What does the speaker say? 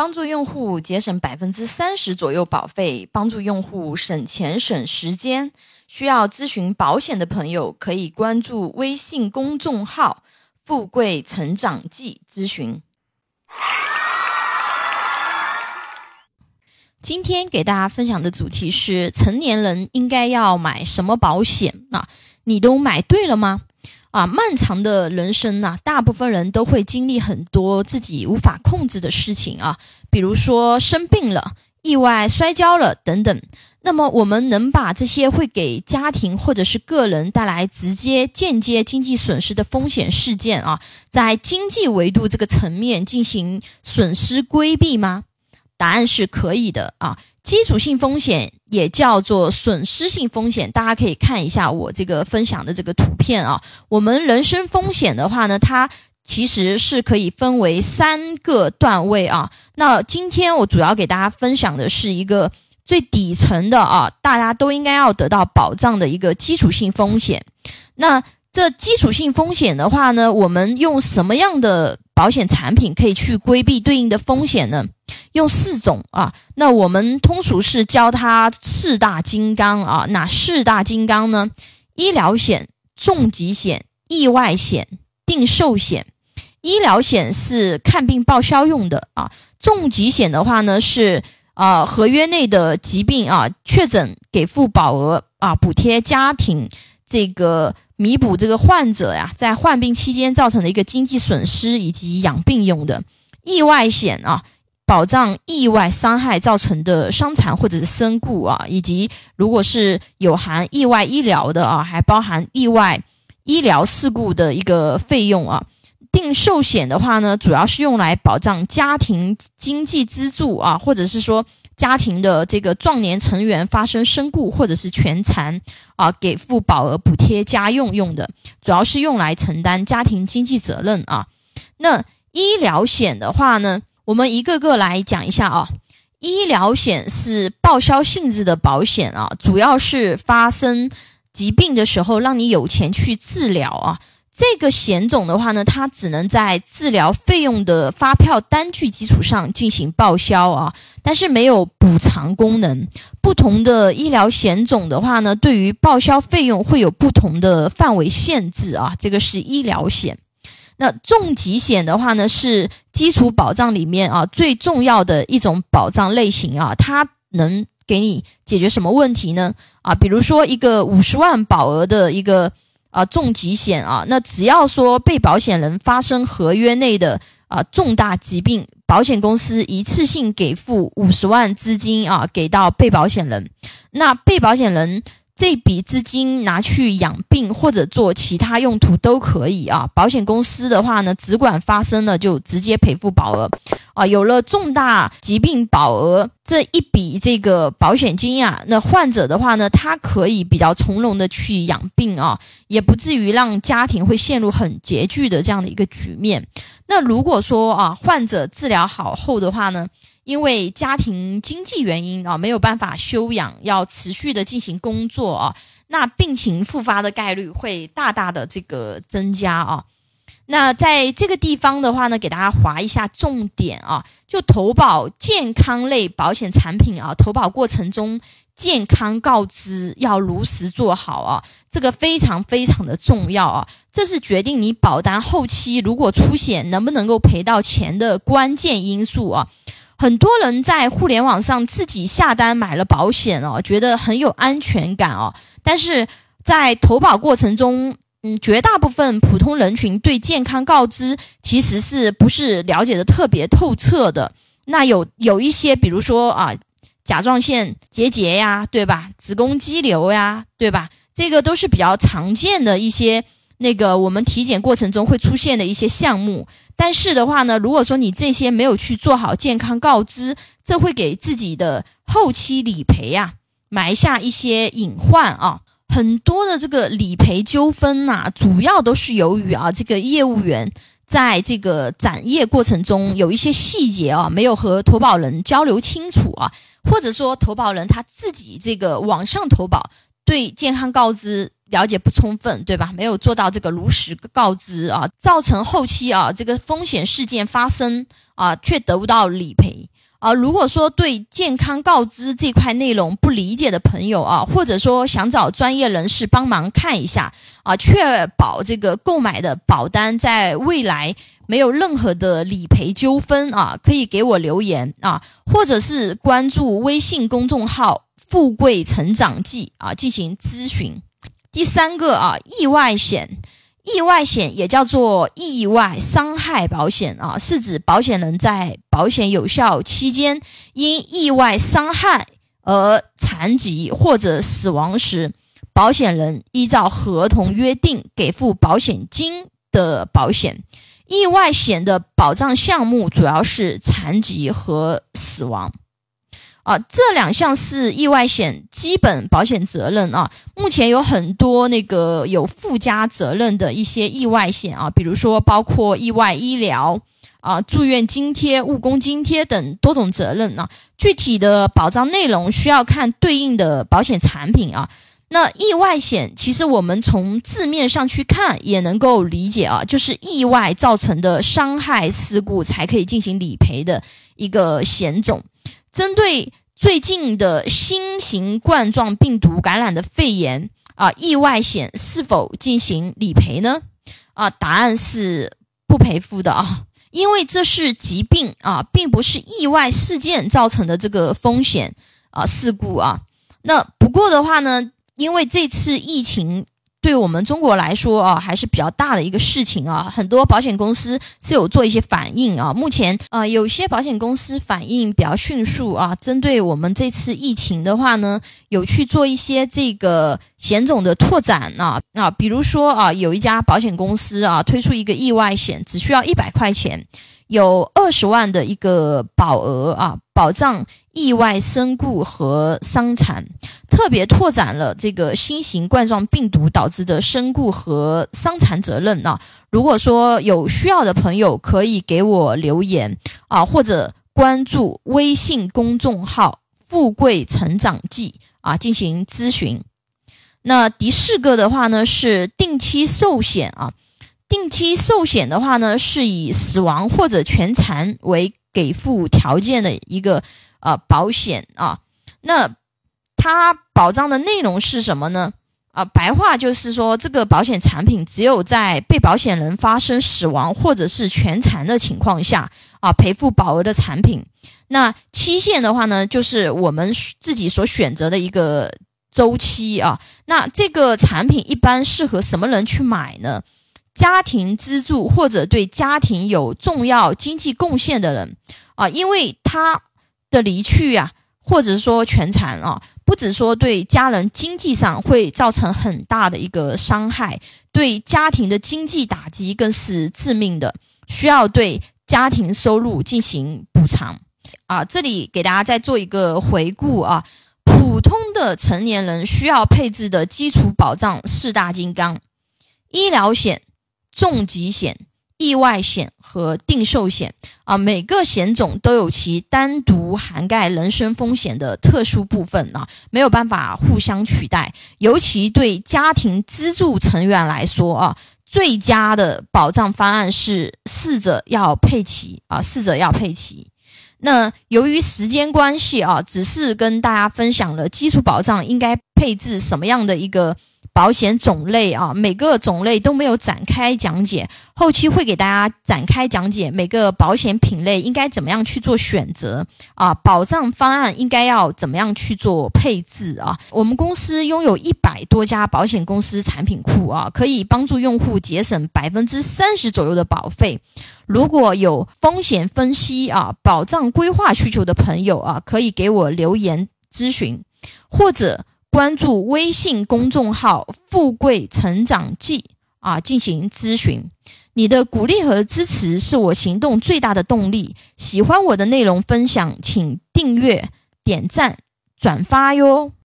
帮助用户节省百分之三十左右保费，帮助用户省钱省时间。需要咨询保险的朋友，可以关注微信公众号“富贵成长记”咨询。今天给大家分享的主题是：成年人应该要买什么保险啊？你都买对了吗？啊，漫长的人生呐，大部分人都会经历很多自己无法控制的事情啊，比如说生病了、意外摔跤了等等。那么，我们能把这些会给家庭或者是个人带来直接、间接经济损失的风险事件啊，在经济维度这个层面进行损失规避吗？答案是可以的啊。基础性风险也叫做损失性风险，大家可以看一下我这个分享的这个图片啊。我们人身风险的话呢，它其实是可以分为三个段位啊。那今天我主要给大家分享的是一个最底层的啊，大家都应该要得到保障的一个基础性风险。那这基础性风险的话呢，我们用什么样的保险产品可以去规避对应的风险呢？用四种啊，那我们通俗是教它四大金刚啊。哪四大金刚呢？医疗险、重疾险、意外险、定寿险。医疗险是看病报销用的啊。重疾险的话呢是啊合约内的疾病啊确诊给付保额啊补贴家庭这个。弥补这个患者呀，在患病期间造成的一个经济损失以及养病用的意外险啊，保障意外伤害造成的伤残或者是身故啊，以及如果是有含意外医疗的啊，还包含意外医疗事故的一个费用啊。定寿险的话呢，主要是用来保障家庭经济支柱啊，或者是说。家庭的这个壮年成员发生身故或者是全残啊，给付保额补贴家用用的，主要是用来承担家庭经济责任啊。那医疗险的话呢，我们一个个来讲一下啊。医疗险是报销性质的保险啊，主要是发生疾病的时候让你有钱去治疗啊。这个险种的话呢，它只能在治疗费用的发票单据基础上进行报销啊，但是没有补偿功能。不同的医疗险种的话呢，对于报销费用会有不同的范围限制啊。这个是医疗险。那重疾险的话呢，是基础保障里面啊最重要的一种保障类型啊，它能给你解决什么问题呢？啊，比如说一个五十万保额的一个。啊，重疾险啊，那只要说被保险人发生合约内的啊重大疾病，保险公司一次性给付五十万资金啊，给到被保险人，那被保险人。这笔资金拿去养病或者做其他用途都可以啊。保险公司的话呢，只管发生了就直接赔付保额，啊，有了重大疾病保额这一笔这个保险金呀，那患者的话呢，他可以比较从容的去养病啊，也不至于让家庭会陷入很拮据的这样的一个局面。那如果说啊，患者治疗好后的话呢？因为家庭经济原因啊，没有办法休养，要持续的进行工作啊，那病情复发的概率会大大的这个增加啊。那在这个地方的话呢，给大家划一下重点啊，就投保健康类保险产品啊，投保过程中健康告知要如实做好啊，这个非常非常的重要啊，这是决定你保单后期如果出险能不能够赔到钱的关键因素啊。很多人在互联网上自己下单买了保险哦，觉得很有安全感哦。但是在投保过程中，嗯，绝大部分普通人群对健康告知其实是不是了解的特别透彻的。那有有一些，比如说啊，甲状腺结节呀，对吧？子宫肌瘤呀，对吧？这个都是比较常见的一些。那个我们体检过程中会出现的一些项目，但是的话呢，如果说你这些没有去做好健康告知，这会给自己的后期理赔呀埋下一些隐患啊。很多的这个理赔纠纷呐，主要都是由于啊这个业务员在这个展业过程中有一些细节啊没有和投保人交流清楚啊，或者说投保人他自己这个网上投保对健康告知。了解不充分，对吧？没有做到这个如实告知啊，造成后期啊这个风险事件发生啊，却得不到理赔啊，如果说对健康告知这块内容不理解的朋友啊，或者说想找专业人士帮忙看一下啊，确保这个购买的保单在未来没有任何的理赔纠纷啊，可以给我留言啊，或者是关注微信公众号“富贵成长记”啊进行咨询。第三个啊，意外险。意外险也叫做意外伤害保险啊，是指保险人在保险有效期间因意外伤害而残疾或者死亡时，保险人依照合同约定给付保险金的保险。意外险的保障项目主要是残疾和死亡。啊，这两项是意外险基本保险责任啊。目前有很多那个有附加责任的一些意外险啊，比如说包括意外医疗啊、住院津贴、误工津贴等多种责任啊。具体的保障内容需要看对应的保险产品啊。那意外险其实我们从字面上去看也能够理解啊，就是意外造成的伤害事故才可以进行理赔的一个险种。针对最近的新型冠状病毒感染的肺炎啊，意外险是否进行理赔呢？啊，答案是不赔付的啊，因为这是疾病啊，并不是意外事件造成的这个风险啊事故啊。那不过的话呢，因为这次疫情。对我们中国来说啊，还是比较大的一个事情啊。很多保险公司是有做一些反应啊。目前啊，有些保险公司反应比较迅速啊。针对我们这次疫情的话呢，有去做一些这个险种的拓展啊啊。比如说啊，有一家保险公司啊，推出一个意外险，只需要一百块钱。有二十万的一个保额啊，保障意外身故和伤残，特别拓展了这个新型冠状病毒导致的身故和伤残责任啊。如果说有需要的朋友，可以给我留言啊，或者关注微信公众号“富贵成长记”啊进行咨询。那第四个的话呢，是定期寿险啊。定期寿险的话呢，是以死亡或者全残为给付条件的一个呃保险啊。那它保障的内容是什么呢？啊，白话就是说，这个保险产品只有在被保险人发生死亡或者是全残的情况下啊，赔付保额的产品。那期限的话呢，就是我们自己所选择的一个周期啊。那这个产品一般适合什么人去买呢？家庭支柱或者对家庭有重要经济贡献的人啊，因为他的离去啊，或者说全残啊，不止说对家人经济上会造成很大的一个伤害，对家庭的经济打击更是致命的，需要对家庭收入进行补偿啊。这里给大家再做一个回顾啊，普通的成年人需要配置的基础保障四大金刚：医疗险。重疾险、意外险和定寿险啊，每个险种都有其单独涵盖人身风险的特殊部分啊，没有办法互相取代。尤其对家庭支柱成员来说啊，最佳的保障方案是四者要配齐啊，四者要配齐。那由于时间关系啊，只是跟大家分享了基础保障应该配置什么样的一个。保险种类啊，每个种类都没有展开讲解，后期会给大家展开讲解每个保险品类应该怎么样去做选择啊，保障方案应该要怎么样去做配置啊。我们公司拥有一百多家保险公司产品库啊，可以帮助用户节省百分之三十左右的保费。如果有风险分析啊、保障规划需求的朋友啊，可以给我留言咨询，或者。关注微信公众号“富贵成长记”啊，进行咨询。你的鼓励和支持是我行动最大的动力。喜欢我的内容分享，请订阅、点赞、转发哟。